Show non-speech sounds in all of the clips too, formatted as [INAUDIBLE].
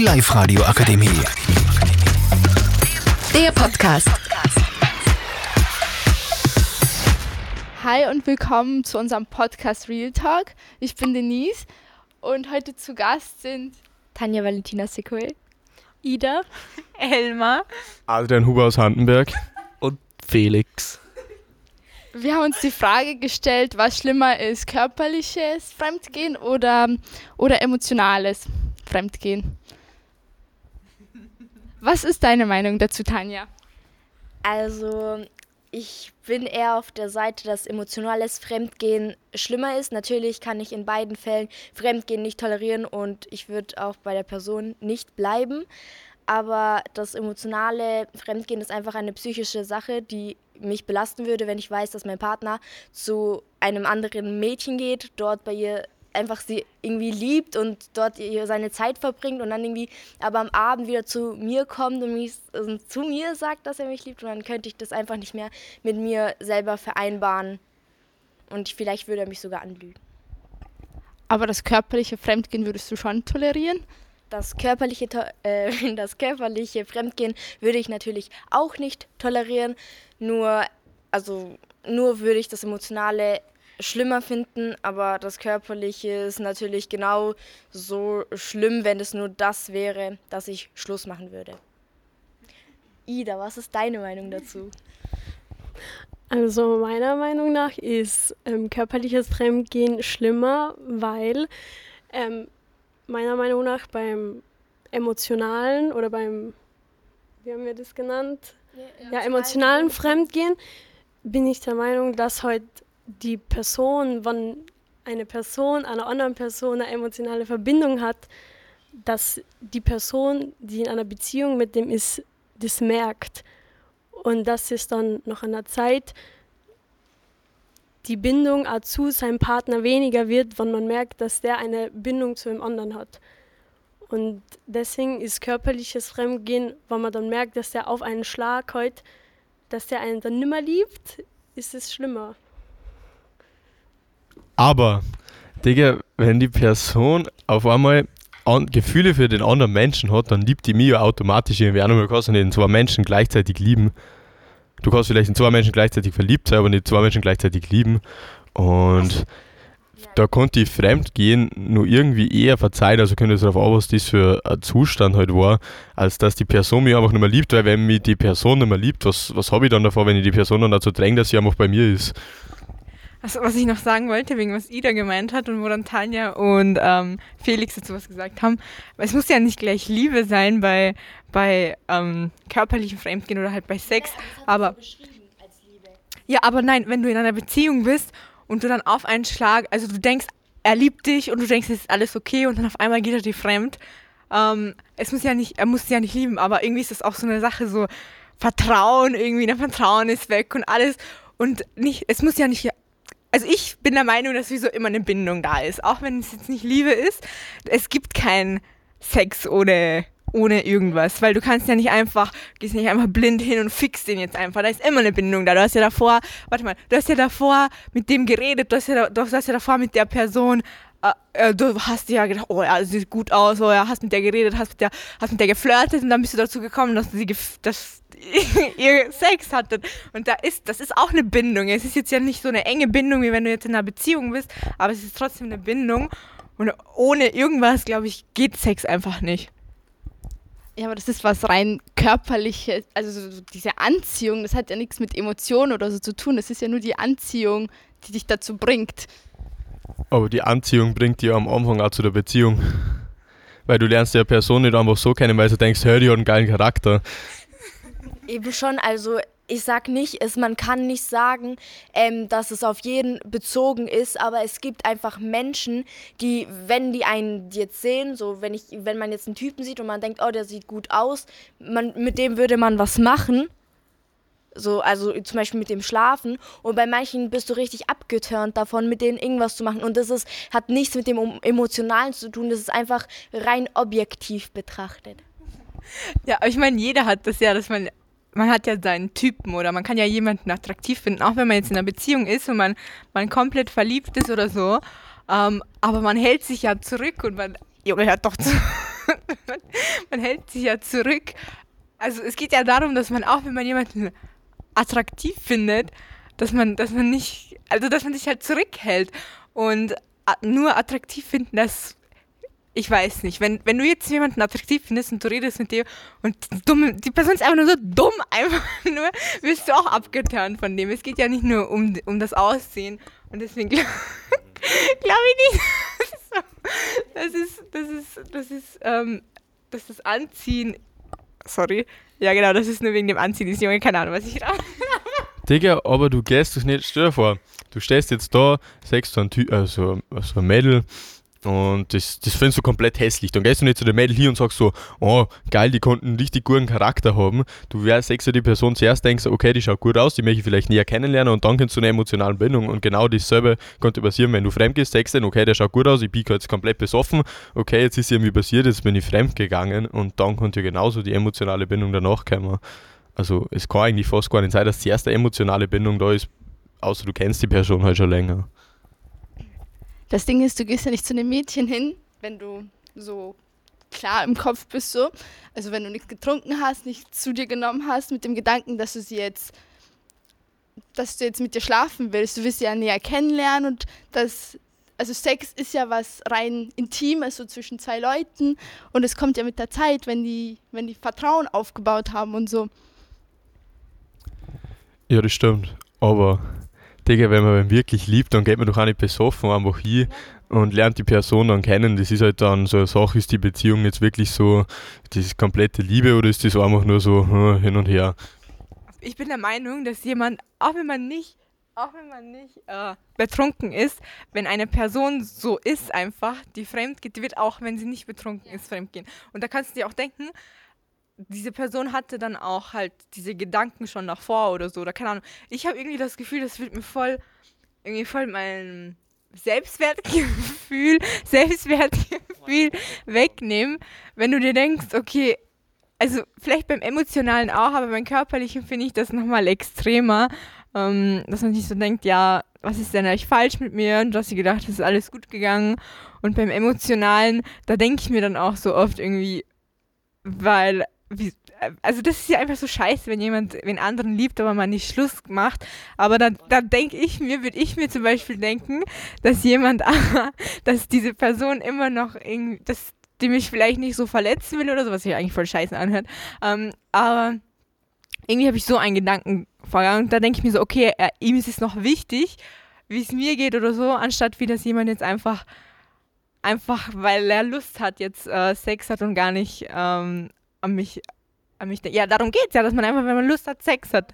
Die Live-Radio Akademie. Der Podcast. Hi und willkommen zu unserem Podcast Real Talk. Ich bin Denise und heute zu Gast sind Tanja Valentina Sequel, Ida, [LAUGHS] Elmar, Adrian Huber aus Handenberg und Felix. Wir haben uns die Frage gestellt, was schlimmer ist, körperliches Fremdgehen oder, oder emotionales Fremdgehen. Was ist deine Meinung dazu, Tanja? Also ich bin eher auf der Seite, dass emotionales Fremdgehen schlimmer ist. Natürlich kann ich in beiden Fällen Fremdgehen nicht tolerieren und ich würde auch bei der Person nicht bleiben. Aber das emotionale Fremdgehen ist einfach eine psychische Sache, die mich belasten würde, wenn ich weiß, dass mein Partner zu einem anderen Mädchen geht, dort bei ihr einfach sie irgendwie liebt und dort ihr seine Zeit verbringt und dann irgendwie aber am Abend wieder zu mir kommt und, mich, also zu mir sagt, dass er mich liebt und dann könnte ich das einfach nicht mehr mit mir selber vereinbaren und vielleicht würde er mich sogar anlügen. Aber das körperliche Fremdgehen würdest du schon tolerieren? Das körperliche, äh, [LAUGHS] das körperliche Fremdgehen würde ich natürlich auch nicht tolerieren, nur, also, nur würde ich das emotionale schlimmer finden, aber das Körperliche ist natürlich genau so schlimm, wenn es nur das wäre, dass ich Schluss machen würde. Ida, was ist deine Meinung dazu? Also meiner Meinung nach ist ähm, körperliches Fremdgehen schlimmer, weil ähm, meiner Meinung nach beim emotionalen oder beim, wie haben wir das genannt? Ja, ja emotionalen Fremdgehen bin ich der Meinung, dass heute die Person, wenn eine Person einer anderen Person eine emotionale Verbindung hat, dass die Person, die in einer Beziehung mit dem ist, das merkt. Und dass es dann nach einer Zeit die Bindung zu seinem Partner weniger wird, wenn man merkt, dass der eine Bindung zu einem anderen hat. Und deswegen ist körperliches Fremdgehen, wenn man dann merkt, dass der auf einen Schlag hält, dass der einen dann nimmer liebt, ist es schlimmer. Aber, Digga, wenn die Person auf einmal an, Gefühle für den anderen Menschen hat, dann liebt die mich ja automatisch irgendwie auch nochmal. Du kannst nicht in zwei Menschen gleichzeitig lieben. Du kannst vielleicht in zwei Menschen gleichzeitig verliebt sein, aber nicht zwei Menschen gleichzeitig lieben. Und da konnte ich fremd gehen, nur irgendwie eher verzeihen, also könnte es darauf an, was das für ein Zustand halt war, als dass die Person mich einfach nicht mehr liebt, weil wenn mich die Person nicht mehr liebt, was, was habe ich dann davor, wenn ich die Person dann dazu dränge, dass sie einfach bei mir ist? Also, was ich noch sagen wollte, wegen was Ida gemeint hat und wo dann Tanja und ähm, Felix dazu was gesagt haben, es muss ja nicht gleich Liebe sein bei, bei ähm, körperlichem Fremdgehen oder halt bei Sex, ja, aber ja, aber nein, wenn du in einer Beziehung bist und du dann auf einen Schlag, also du denkst, er liebt dich und du denkst, es ist alles okay und dann auf einmal geht er dir fremd. Ähm, es muss ja nicht, er muss dich ja nicht lieben, aber irgendwie ist das auch so eine Sache, so Vertrauen irgendwie, der Vertrauen ist weg und alles und nicht, es muss ja nicht also ich bin der Meinung, dass sowieso immer eine Bindung da ist. Auch wenn es jetzt nicht Liebe ist. Es gibt keinen Sex ohne, ohne irgendwas. Weil du kannst ja nicht einfach, gehst nicht einfach blind hin und fixst den jetzt einfach. Da ist immer eine Bindung da. Du hast ja davor, warte mal, du hast ja davor mit dem geredet, du hast ja, du hast ja davor mit der Person äh, äh, du hast ja gedacht, oh ja, sieht gut aus, oh ja, hast mit der geredet, hast mit der, hast mit der geflirtet und dann bist du dazu gekommen, dass sie dass [LAUGHS] ihr Sex hattet. Und da ist, das ist auch eine Bindung. Es ist jetzt ja nicht so eine enge Bindung, wie wenn du jetzt in einer Beziehung bist, aber es ist trotzdem eine Bindung. Und ohne irgendwas, glaube ich, geht Sex einfach nicht. Ja, aber das ist was rein körperliches, also so diese Anziehung, das hat ja nichts mit Emotionen oder so zu tun. Das ist ja nur die Anziehung, die dich dazu bringt. Aber die Anziehung bringt dir am Anfang auch zu der Beziehung. Weil du lernst ja Person nicht einfach so kennen, weil du denkst, hey, die hat einen geilen Charakter. Eben schon, also ich sag nicht, es, man kann nicht sagen, ähm, dass es auf jeden bezogen ist, aber es gibt einfach Menschen, die, wenn die einen jetzt sehen, so wenn ich, wenn man jetzt einen Typen sieht und man denkt, oh, der sieht gut aus, man, mit dem würde man was machen. So, also zum Beispiel mit dem Schlafen. Und bei manchen bist du richtig abgeturnt davon, mit denen irgendwas zu machen. Und das ist, hat nichts mit dem Emotionalen zu tun, das ist einfach rein objektiv betrachtet. Ja, aber ich meine, jeder hat das ja, dass man man hat ja seinen Typen oder man kann ja jemanden attraktiv finden, auch wenn man jetzt in einer Beziehung ist und man, man komplett verliebt ist oder so. Ähm, aber man hält sich ja zurück und man, Junge, hört doch zu. [LAUGHS] man hält sich ja zurück. Also es geht ja darum, dass man auch, wenn man jemanden attraktiv findet, dass man, dass man nicht, also dass man sich halt zurückhält. Und nur attraktiv finden, das ich weiß nicht, wenn, wenn du jetzt jemanden attraktiv findest und du redest mit dir und die, dumme, die Person ist einfach nur so dumm, [LAUGHS] einfach nur, wirst du auch abgeturnt von dem. Es geht ja nicht nur um, um das Aussehen und deswegen glaube [LAUGHS] glaub ich nicht. Das ist, das ist, das ist, ähm, dass das Anziehen, sorry, ja genau, das ist nur wegen dem Anziehen, ist Junge, keine Ahnung, was ich da [LAUGHS] Digga, aber du gehst das nicht, stell dir vor, du stehst jetzt da, sagst so ein, Ty also, so ein Mädel, und das, das findest du komplett hässlich. Dann gehst du nicht zu der Mädel hier und sagst so, oh, geil, die konnten einen richtig guten Charakter haben. Du wärst ja die Person zuerst, denkst, okay, die schaut gut aus, die möchte ich vielleicht näher kennenlernen und dann kommst du eine emotionale Bindung. Und genau dasselbe könnte passieren, wenn du fremd gehst, sagst du, okay, der schaut gut aus, ich bin jetzt komplett besoffen, okay, jetzt ist irgendwie passiert, jetzt bin ich fremd gegangen und dann könnte genauso die emotionale Bindung danach kommen. Also es kann eigentlich fast gar nicht sein, dass die erste emotionale Bindung da ist, außer du kennst die Person halt schon länger. Das Ding ist, du gehst ja nicht zu einem Mädchen hin, wenn du so klar im Kopf bist so. Also wenn du nichts getrunken hast, nichts zu dir genommen hast, mit dem Gedanken, dass du sie jetzt, dass du jetzt mit dir schlafen willst. Du willst sie ja näher kennenlernen und das, also Sex ist ja was rein Intimes, so zwischen zwei Leuten. Und es kommt ja mit der Zeit, wenn die, wenn die Vertrauen aufgebaut haben und so. Ja, das stimmt. Aber Digga, wenn man wirklich liebt, dann geht man doch auch nicht besoffen einfach hin und lernt die Person dann kennen. Das ist halt dann so eine Sache, ist die Beziehung jetzt wirklich so das komplette Liebe oder ist das einfach nur so hm, hin und her? Ich bin der Meinung, dass jemand, auch wenn man nicht auch wenn man nicht äh, betrunken ist, wenn eine Person so ist einfach, die fremd geht, die wird auch, wenn sie nicht betrunken ist, fremd gehen. Und da kannst du dir auch denken, diese Person hatte dann auch halt diese Gedanken schon davor oder so, oder keine Ahnung. Ich habe irgendwie das Gefühl, das wird mir voll, irgendwie voll mein Selbstwertgefühl, [LAUGHS] Selbstwertgefühl wegnehmen, wenn du dir denkst, okay, also vielleicht beim Emotionalen auch, aber beim Körperlichen finde ich das nochmal extremer, ähm, dass man sich so denkt, ja, was ist denn eigentlich falsch mit mir? Und du hast dir gedacht, es ist alles gut gegangen. Und beim Emotionalen, da denke ich mir dann auch so oft irgendwie, weil wie, also das ist ja einfach so scheiße, wenn jemand den anderen liebt, aber man nicht Schluss macht. Aber dann, dann denke ich mir, würde ich mir zum Beispiel denken, dass jemand, [LAUGHS] dass diese Person immer noch irgendwie, dass die mich vielleicht nicht so verletzen will oder so, was sich eigentlich voll scheiße anhört. Ähm, aber irgendwie habe ich so einen Gedanken vorher und da denke ich mir so, okay, er, ihm ist es noch wichtig, wie es mir geht oder so, anstatt wie das jemand jetzt einfach einfach weil er Lust hat, jetzt äh, Sex hat und gar nicht ähm, an mich, an mich Ja, darum geht es ja, dass man einfach, wenn man Lust hat, Sex hat.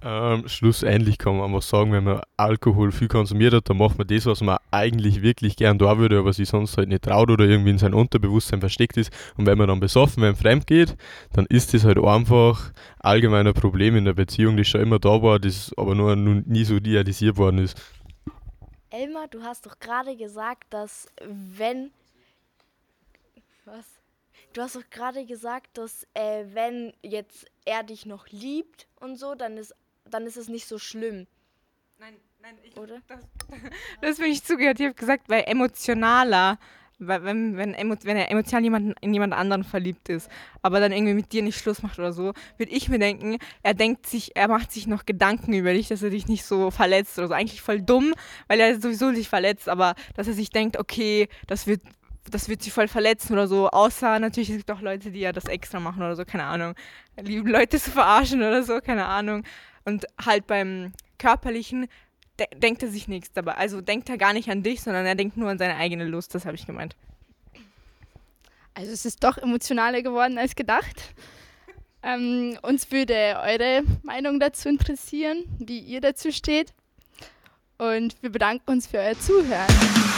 Ähm, schlussendlich kann man einfach sagen, wenn man Alkohol viel konsumiert hat, dann macht man das, was man eigentlich wirklich gern da würde, aber sich sonst halt nicht traut oder irgendwie in sein Unterbewusstsein versteckt ist. Und wenn man dann besoffen, wenn fremd geht, dann ist das halt einfach allgemeiner Problem in der Beziehung, das schon immer da war, das aber nur nie so idealisiert worden ist. Elmar, du hast doch gerade gesagt, dass wenn. Was? Du hast doch gerade gesagt, dass äh, wenn jetzt er dich noch liebt und so, dann ist, dann ist es nicht so schlimm. Nein, nein, ich, Oder? Das, [LAUGHS] das bin ich zugehört. Ich habe gesagt, weil emotionaler, weil wenn, wenn, wenn er emotional jemanden, in jemand anderen verliebt ist, aber dann irgendwie mit dir nicht Schluss macht oder so, würde ich mir denken, er denkt sich, er macht sich noch Gedanken über dich, dass er dich nicht so verletzt oder so. Eigentlich voll dumm, weil er sowieso sich verletzt, aber dass er sich denkt, okay, das wird das wird sie voll verletzen oder so. Außer natürlich, es gibt auch Leute, die ja das extra machen oder so, keine Ahnung. Lieben Leute zu verarschen oder so, keine Ahnung. Und halt beim Körperlichen de denkt er sich nichts dabei. Also denkt er gar nicht an dich, sondern er denkt nur an seine eigene Lust, das habe ich gemeint. Also es ist doch emotionaler geworden als gedacht. Ähm, uns würde eure Meinung dazu interessieren, wie ihr dazu steht. Und wir bedanken uns für euer Zuhören.